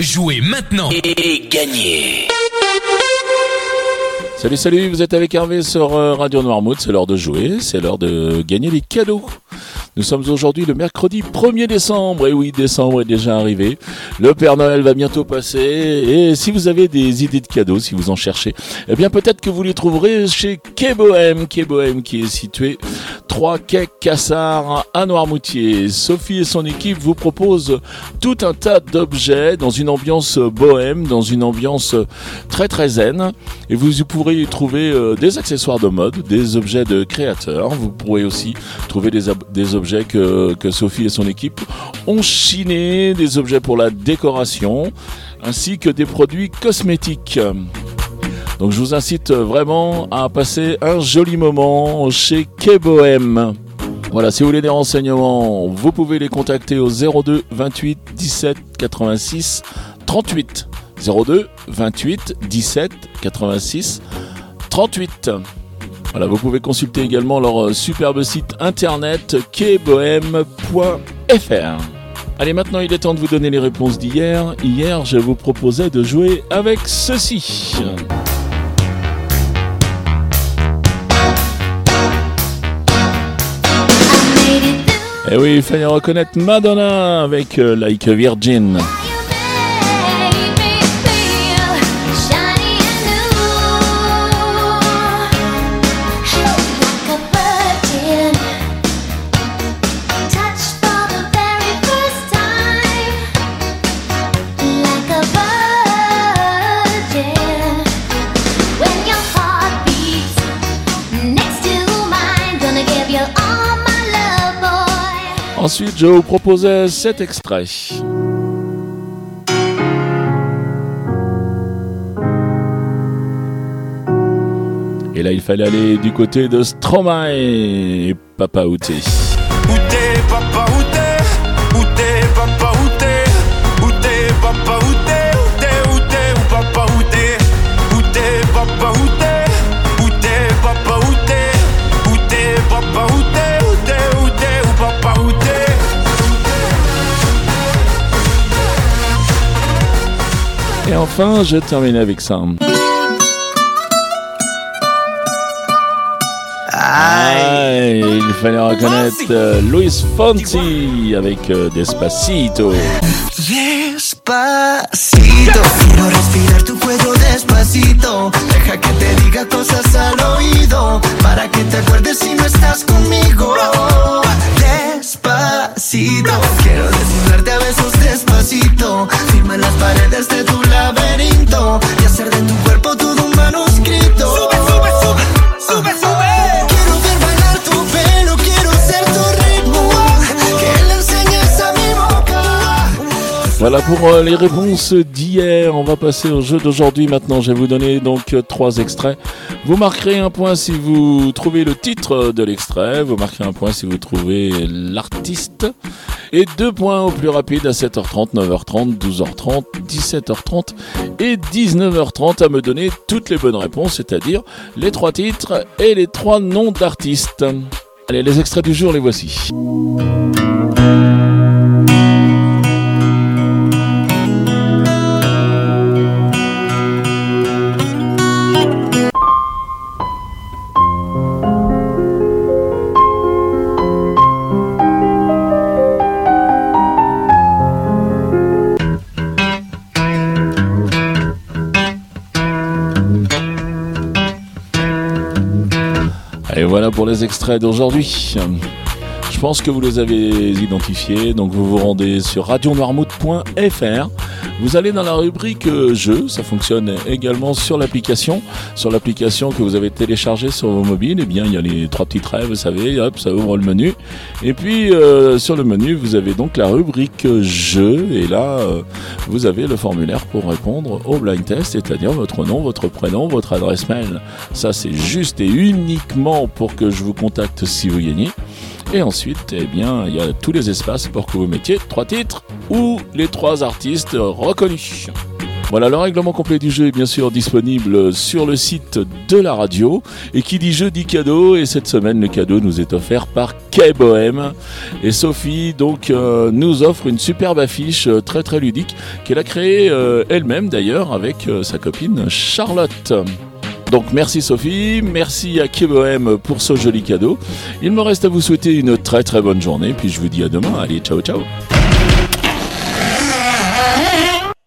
Jouez maintenant et gagnez. Salut, salut, vous êtes avec Hervé sur euh, Radio Noirmouth, c'est l'heure de jouer, c'est l'heure de gagner les cadeaux. Nous sommes aujourd'hui le mercredi 1er décembre, et oui, décembre est déjà arrivé. Le Père Noël va bientôt passer, et si vous avez des idées de cadeaux, si vous en cherchez, eh bien peut-être que vous les trouverez chez Kebohem, Kebohem qui est situé 3 quai Cassard à Noirmoutier. Sophie et son équipe vous proposent tout un tas d'objets dans une ambiance bohème, dans une ambiance très très zen, et vous pourrez y trouver euh, des accessoires de mode, des objets de créateurs, vous pourrez aussi trouver des, objets que, Sophie et son équipe ont chiné, des objets pour la décoration, ainsi que des produits cosmétiques. Donc je vous incite vraiment à passer un joli moment chez Kebohem. Voilà, si vous voulez des renseignements, vous pouvez les contacter au 02 28 17 86 38. 02 28 17 86 38. Voilà, vous pouvez consulter également leur euh, superbe site internet kbohem.fr. Allez, maintenant il est temps de vous donner les réponses d'hier. Hier, je vous proposais de jouer avec ceci. Et eh oui, il fallait reconnaître Madonna avec euh, Like Virgin. Ensuite, je vous proposais cet extrait. Et là, il fallait aller du côté de Stromae et Papa Outé. Papa Et enfin, je termine avec ça. Aïe, il fallait reconnaître euh, Luis Fonsi avec euh, Despacito. Despacito, Voilà pour euh, les réponses d'hier. On va passer au jeu d'aujourd'hui maintenant. Je vais vous donner donc euh, trois extraits. Vous marquerez un point si vous trouvez le titre de l'extrait. Vous marquerez un point si vous trouvez l'artiste. Et deux points au plus rapide à 7h30, 9h30, 12h30, 17h30 et 19h30 à me donner toutes les bonnes réponses, c'est-à-dire les trois titres et les trois noms d'artistes. Allez, les extraits du jour, les voici. Voilà pour les extraits d'aujourd'hui. Je pense que vous les avez identifiés, donc vous vous rendez sur radionoirmouth.fr. Vous allez dans la rubrique euh, jeux, ça fonctionne également sur l'application. Sur l'application que vous avez téléchargée sur vos mobiles, eh bien il y a les trois petits traits, vous savez, hop, ça ouvre le menu. Et puis euh, sur le menu, vous avez donc la rubrique jeux, et là euh, vous avez le formulaire pour répondre au blind test, c'est-à-dire votre nom, votre prénom, votre adresse mail. Ça c'est juste et uniquement pour que je vous contacte si vous gagnez. Et ensuite, eh bien, il y a tous les espaces pour que vous mettiez trois titres ou les trois artistes reconnus. Voilà, le règlement complet du jeu est bien sûr disponible sur le site de la radio. Et qui dit jeu dit cadeau. Et cette semaine, le cadeau nous est offert par K-Bohem. Et Sophie, donc, euh, nous offre une superbe affiche euh, très très ludique qu'elle a créée euh, elle-même d'ailleurs avec sa copine Charlotte. Donc merci Sophie, merci à Kebohem pour ce joli cadeau. Il me reste à vous souhaiter une très très bonne journée, puis je vous dis à demain. Allez, ciao ciao